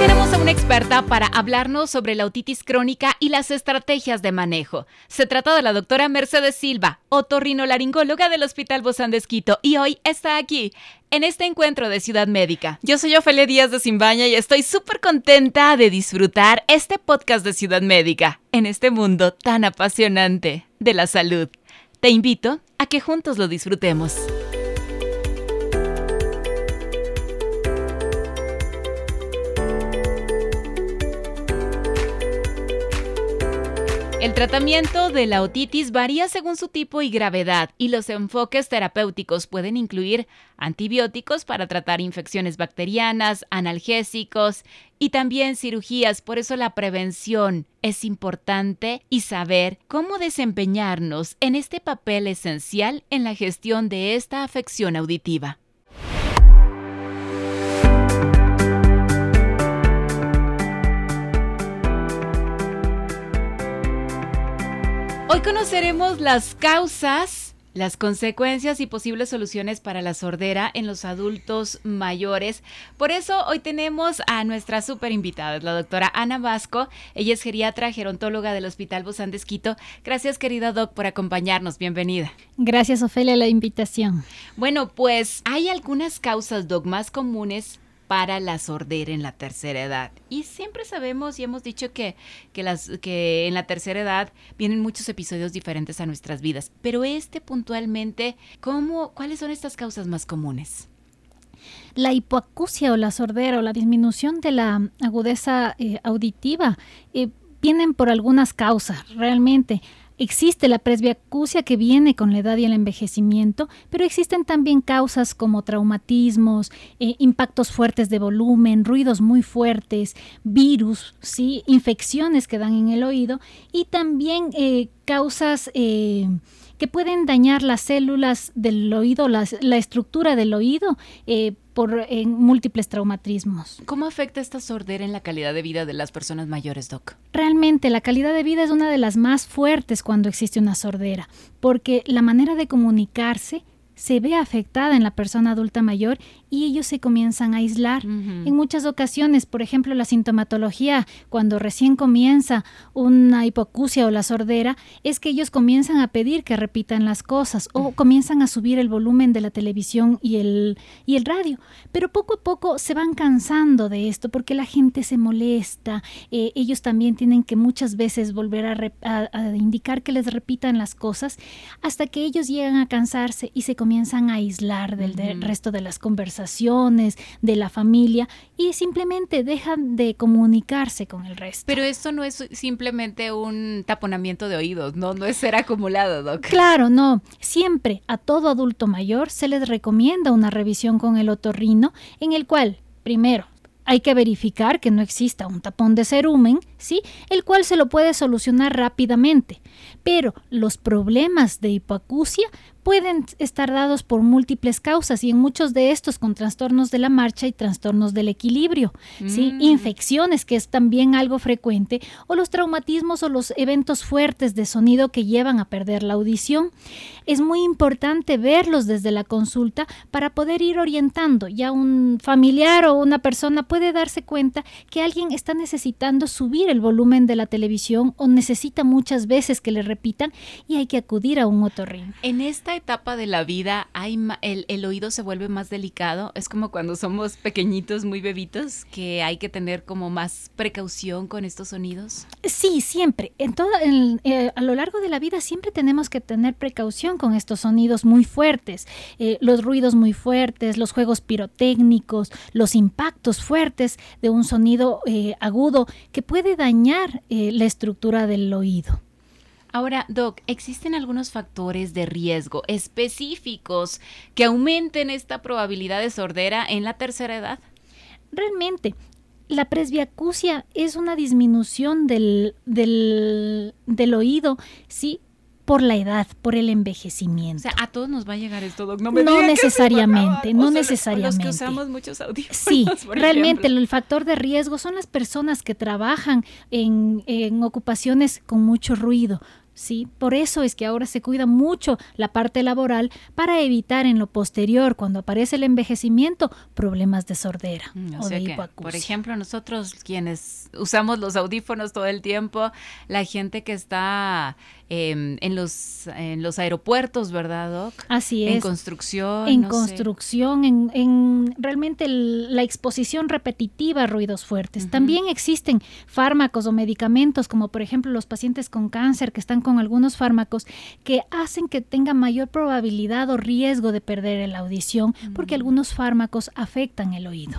Tenemos a una experta para hablarnos sobre la otitis crónica y las estrategias de manejo. Se trata de la doctora Mercedes Silva, otorrinolaringóloga del Hospital Bozán de Esquito, y hoy está aquí en este encuentro de Ciudad Médica. Yo soy Ofelia Díaz de Simbaña y estoy súper contenta de disfrutar este podcast de Ciudad Médica en este mundo tan apasionante de la salud. Te invito a que juntos lo disfrutemos. El tratamiento de la otitis varía según su tipo y gravedad y los enfoques terapéuticos pueden incluir antibióticos para tratar infecciones bacterianas, analgésicos y también cirugías. Por eso la prevención es importante y saber cómo desempeñarnos en este papel esencial en la gestión de esta afección auditiva. Hoy conoceremos las causas, las consecuencias y posibles soluciones para la sordera en los adultos mayores. Por eso hoy tenemos a nuestra super invitada, la doctora Ana Vasco. Ella es geriatra gerontóloga del Hospital Bozán de Esquito. Gracias, querida doc, por acompañarnos. Bienvenida. Gracias, Ofelia, la invitación. Bueno, pues hay algunas causas, doc, más comunes para la sordera en la tercera edad. Y siempre sabemos y hemos dicho que, que, las, que en la tercera edad vienen muchos episodios diferentes a nuestras vidas. Pero este puntualmente, ¿cómo, ¿cuáles son estas causas más comunes? La hipoacusia o la sordera o la disminución de la agudeza eh, auditiva eh, vienen por algunas causas, realmente. Existe la presbiacusia que viene con la edad y el envejecimiento, pero existen también causas como traumatismos, eh, impactos fuertes de volumen, ruidos muy fuertes, virus, ¿sí? infecciones que dan en el oído y también eh, causas eh, que pueden dañar las células del oído, la estructura del oído por múltiples traumatismos. ¿Cómo afecta esta sordera en la calidad de vida de las personas mayores, Doc? Realmente la calidad de vida es una de las más fuertes cuando existe una sordera, porque la manera de comunicarse se ve afectada en la persona adulta mayor y ellos se comienzan a aislar. En muchas ocasiones, por ejemplo, la sintomatología, cuando recién comienza una hipocusia o la sordera, es que ellos comienzan a pedir que repitan las cosas o comienzan a subir el volumen de la televisión y el, y el radio. Pero poco a poco se van cansando de esto porque la gente se molesta. Eh, ellos también tienen que muchas veces volver a, indicar que les repitan las cosas hasta que ellos llegan a cansarse y se comienzan a aislar del, del resto de las conversaciones de la familia y simplemente dejan de comunicarse con el resto. Pero esto no es simplemente un taponamiento de oídos, no, no es ser acumulado, Doc. Claro, no. Siempre a todo adulto mayor se les recomienda una revisión con el otorrino en el cual, primero, hay que verificar que no exista un tapón de cerumen, ¿sí? El cual se lo puede solucionar rápidamente. Pero los problemas de hipoacusia pueden estar dados por múltiples causas y en muchos de estos con trastornos de la marcha y trastornos del equilibrio, ¿sí? Mm. infecciones, que es también algo frecuente, o los traumatismos o los eventos fuertes de sonido que llevan a perder la audición. Es muy importante verlos desde la consulta para poder ir orientando. Ya un familiar o una persona puede darse cuenta que alguien está necesitando subir el volumen de la televisión o necesita muchas veces que le repitan y hay que acudir a un otorrino. En esta etapa de la vida hay el, el, oído se vuelve más delicado. Es como cuando somos pequeñitos, muy bebitos, que hay que tener como más precaución con estos sonidos. Sí, siempre. En todo, eh, a lo largo de la vida siempre tenemos que tener precaución con estos sonidos muy fuertes, eh, los ruidos muy fuertes, los juegos pirotécnicos, los impactos fuertes de un sonido eh, agudo que puede dañar la estructura del oído. Ahora, Doc, ¿existen algunos factores de riesgo específicos que aumenten esta probabilidad de sordera en la tercera edad? Realmente, la presbiacusia es una disminución del, del, del oído, sí, por la edad, por el envejecimiento. O sea, a todos nos va a llegar esto, Doc. No, no necesariamente, no, necesariamente. Los que usamos muchos audífonos. Sí, realmente el factor de riesgo son las personas que trabajan en, en ocupaciones con mucho ruido, ¿sí? Por eso es que ahora se cuida mucho la parte laboral para evitar en lo posterior, cuando aparece el envejecimiento, problemas de sordera mm, o, de hipoacusia. Por ejemplo, nosotros quienes usamos los audífonos todo el tiempo, la gente que está em, en, los, en los aeropuertos, ¿verdad, Doc? Así es. En construcción. En construcción, en, en, realmente la exposición repetitiva a ruidos fuertes. También existen fármacos o medicamentos, como por ejemplo los pacientes con cáncer que están con algunos fármacos que hacen que tenga mayor probabilidad o riesgo de perder la audición porque algunos fármacos afectan el oído.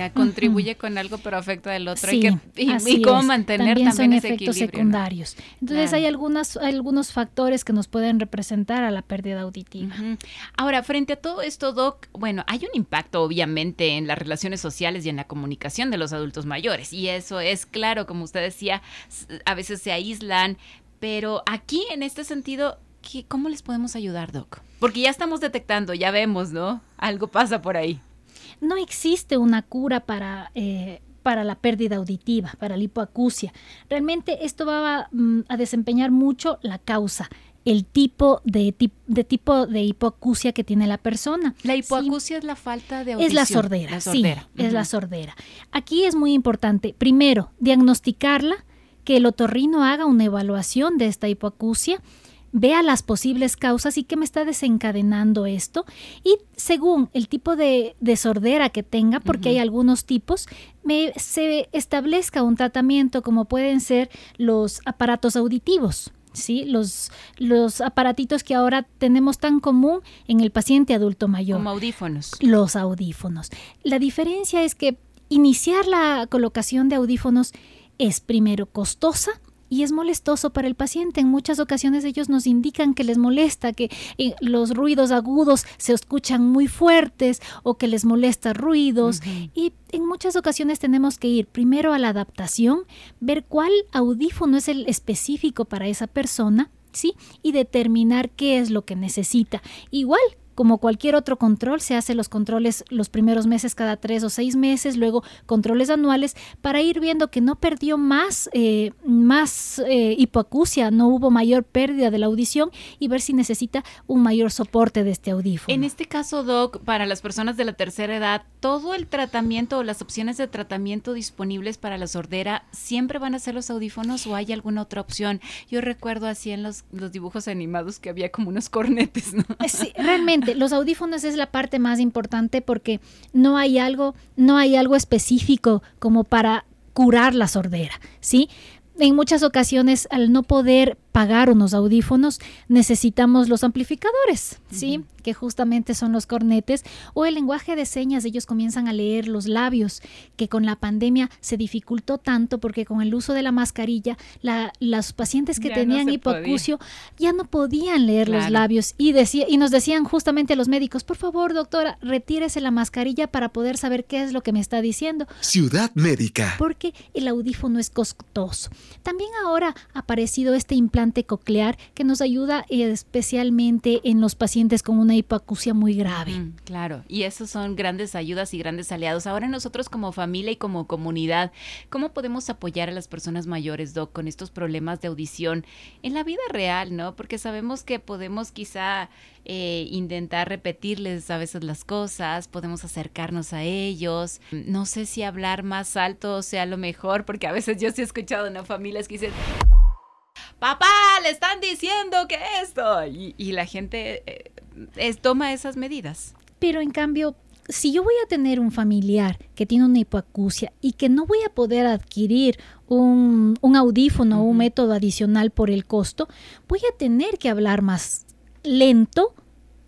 Sea, contribuye con algo pero afecta al otro. y, cómo mantener también, son efectos secundarios. Entonces hay algunas, algunos factores que nos pueden representar a la pérdida auditiva. Ahora, frente a todo esto, Doc, bueno, hay un impacto obviamente en las relaciones sociales y en la comunicación de los adultos mayores. Y eso es claro, como usted decía, a veces se aíslan, pero aquí, en este sentido, ¿qué, ¿cómo les podemos ayudar, Doc? Porque ya estamos detectando, ya vemos, ¿no? Algo pasa por ahí. No existe una cura para... Eh, para la pérdida auditiva, para la hipoacusia. Realmente esto va mm, a, desempeñar mucho la causa, el tipo de, de, tipo de hipoacusia que tiene la persona. La hipoacusia es la falta de audición. Es la sordera, sí, es la sordera. Aquí es muy importante, primero, diagnosticarla, que el otorrino haga una evaluación de esta hipoacusia, vea las posibles causas y qué me está desencadenando esto y según el tipo de, sordera que tenga, porque hay algunos tipos, me, se establezca un tratamiento como pueden ser los aparatos auditivos. ¿sí? Los, los aparatitos que ahora tenemos tan común en el paciente adulto mayor. Como audífonos. Los audífonos. La diferencia es que iniciar la colocación de audífonos es primero costosa y es molestoso para el paciente. En muchas ocasiones ellos nos indican que les molesta, que eh, los ruidos agudos se escuchan muy fuertes o que les molesta ruidos. Y en muchas ocasiones tenemos que ir primero a la adaptación, ver cuál audífono es el específico para esa persona. ¿Sí? Y determinar qué es lo que necesita. Igual, como cualquier otro control, se hace los controles los primeros meses cada tres o seis meses, luego controles anuales para ir viendo que no perdió más, eh, más eh, hipoacusia, no hubo mayor pérdida de la audición y ver si necesita un mayor soporte de este audífono. En este caso, Doc, para las personas de la tercera edad, todo el tratamiento o las opciones de tratamiento disponibles para la sordera siempre van a ser los audífonos o hay alguna otra opción. Yo recuerdo así en los, los dibujos animados que había como unos cornetes, ¿no? Sí, realmente los audífonos es la parte más importante porque no hay algo, no hay algo específico como para curar la sordera, ¿sí? En muchas ocasiones, al no poder pagar unos audífonos, necesitamos los amplificadores, ¿sí? Que justamente son los cornetes o el lenguaje de señas, ellos comienzan a leer los labios, que con la pandemia se dificultó tanto porque con el uso de la mascarilla, la, los pacientes que tenían hipoacusia ya no podían leer los labios y, decía, y nos decían justamente los médicos, por favor, doctora, retírese la mascarilla para poder saber qué es lo que me está diciendo. Ciudad Médica. Porque el audífono es costoso. También ahora ha aparecido este implante coclear que nos ayuda especialmente en los pacientes con una hipoacusia muy grave. claro, y esos son grandes ayudas y grandes aliados. Ahora nosotros como familia y como comunidad, ¿cómo podemos apoyar a las personas mayores, Doc, con estos problemas de audición en la vida real, ¿no? Porque sabemos que podemos quizá eh, intentar repetirles a veces las cosas, podemos acercarnos a ellos. No sé si hablar más alto sea lo mejor, porque a veces yo sí he escuchado en familias que dicen papá, le están diciendo que esto. Y, la gente eh, toma esas medidas. Pero en cambio, si yo voy a tener un familiar que tiene una hipoacusia y que no voy a poder adquirir un, audífono o un método adicional por el costo, voy a tener que hablar más lento,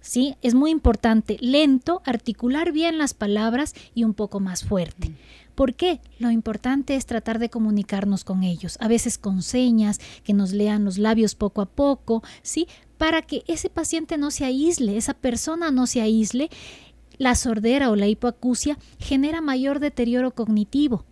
¿sí? Es muy importante, lento, articular bien las palabras y un poco más fuerte. ¿Por qué? Lo importante es tratar de comunicarnos con ellos, a veces con señas, que nos lean los labios poco a poco, ¿sí? Para que ese paciente no se aísle, esa persona no se aísle. La sordera o la hipoacusia genera mayor deterioro cognitivo,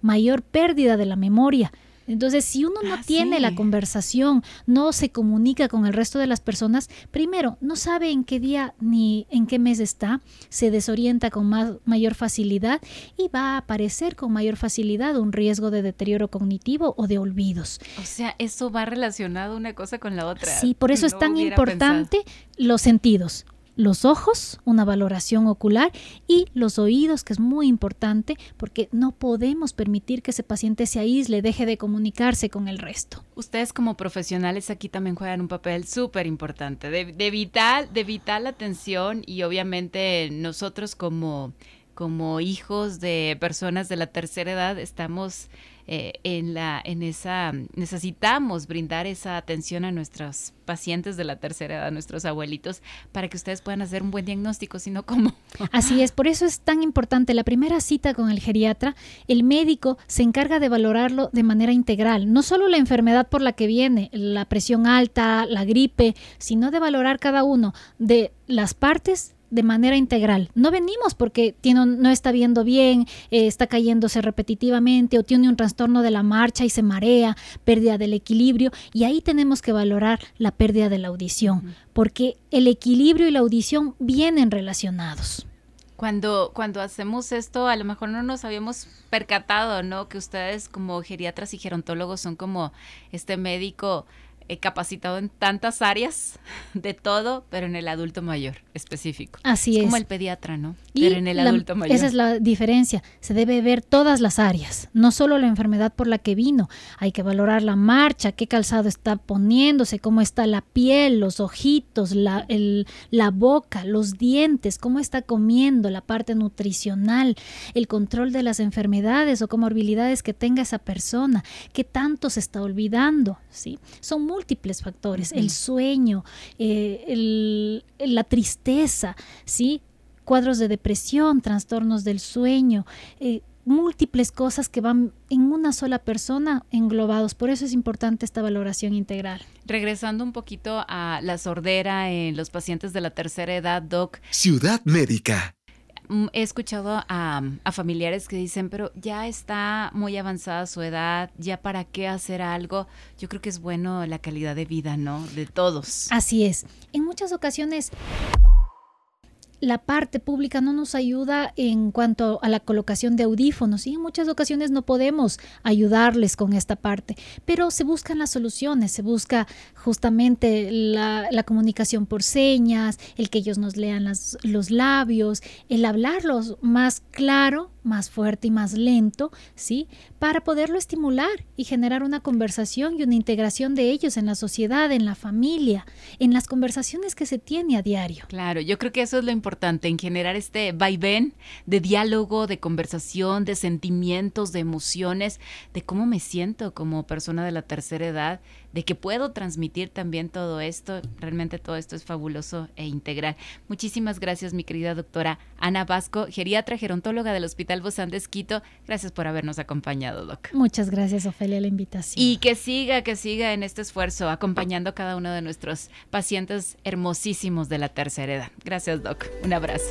mayor pérdida de la memoria, entonces, si uno no ah, tiene la conversación, no se comunica con el resto de las personas, primero, no sabe en qué día ni en qué mes está, se desorienta con mayor facilidad y va a aparecer con mayor facilidad un riesgo de deterioro cognitivo o de olvidos. O sea, eso va relacionado una cosa con la otra. Sí, por eso es tan importante los sentidos los ojos, una valoración ocular y los oídos, que es muy importante porque no podemos permitir que ese paciente se aísle, deje de comunicarse con el resto. Ustedes como profesionales aquí también juegan un papel súper importante de, vital, de vital atención y obviamente nosotros como, como hijos de personas de la tercera edad estamos eh, en, la, en esa, necesitamos brindar esa atención a nuestros pacientes de la tercera edad, a nuestros abuelitos, para que ustedes puedan hacer un buen diagnóstico, sino como... Así es, por eso es tan importante la primera cita con el geriatra, el médico se encarga de valorarlo de manera integral, no solo la enfermedad por la que viene, la presión alta, la gripe, sino de valorar cada uno de las partes de manera integral. No venimos porque tiene, no está viendo bien, eh, está cayéndose repetitivamente o tiene un trastorno de la marcha y se marea, pérdida del equilibrio y ahí tenemos que valorar la pérdida de la audición, porque el equilibrio y la audición vienen relacionados. Cuando, cuando hacemos esto, a lo mejor no nos habíamos percatado, ¿no? Que ustedes como geriatras y gerontólogos son como este médico capacitado en tantas áreas de todo, pero en el adulto mayor específico. Así es. Como el pediatra, ¿no? pero en el adulto mayor. Esa es la diferencia. Se debe ver todas las áreas, no solo la enfermedad por la que vino. Hay que valorar la marcha, qué calzado está poniéndose, cómo está la piel, los ojitos, la, la boca, los dientes, cómo está comiendo, la parte nutricional, el control de las enfermedades o comorbilidades que tenga esa persona, qué tanto se está olvidando, ¿sí? Son múltiples factores, el sueño, eh, la tristeza, ¿sí? cuadros de depresión, trastornos del sueño, eh, múltiples cosas que van en una sola persona englobados. Por eso es importante esta valoración integral. Regresando un poquito a la sordera en los pacientes de la tercera edad, Doc. Ciudad Médica. Mm, he escuchado a, familiares que dicen, pero ya está muy avanzada su edad, ya para qué hacer algo. Yo creo que es bueno la calidad de vida, ¿no? De todos. Así es. En muchas ocasiones la parte pública no nos ayuda en cuanto a la colocación de audífonos y en muchas ocasiones no podemos ayudarles con esta parte, pero se buscan las soluciones, se busca justamente la, comunicación por señas, el que ellos nos lean los labios, el hablarlos más claro más fuerte y más lento, ¿sí? Para poderlo estimular y generar una conversación y una integración de ellos en la sociedad, en la familia, en las conversaciones que se tiene a diario. Claro, yo creo que eso es lo importante, en generar este vaivén de diálogo, de conversación, de sentimientos, de emociones, de cómo me siento como persona de la tercera edad de que puedo transmitir también todo esto. Realmente todo esto es fabuloso e integral. Muchísimas gracias, mi querida doctora Ana Vasco, geriatra gerontóloga del Hospital Bozán de Esquito. Gracias por habernos acompañado, doc. Muchas gracias, Ofelia, la invitación. Y que siga, que siga en este esfuerzo, acompañando a cada uno de nuestros pacientes hermosísimos de la tercera edad. Gracias, doc. Un abrazo.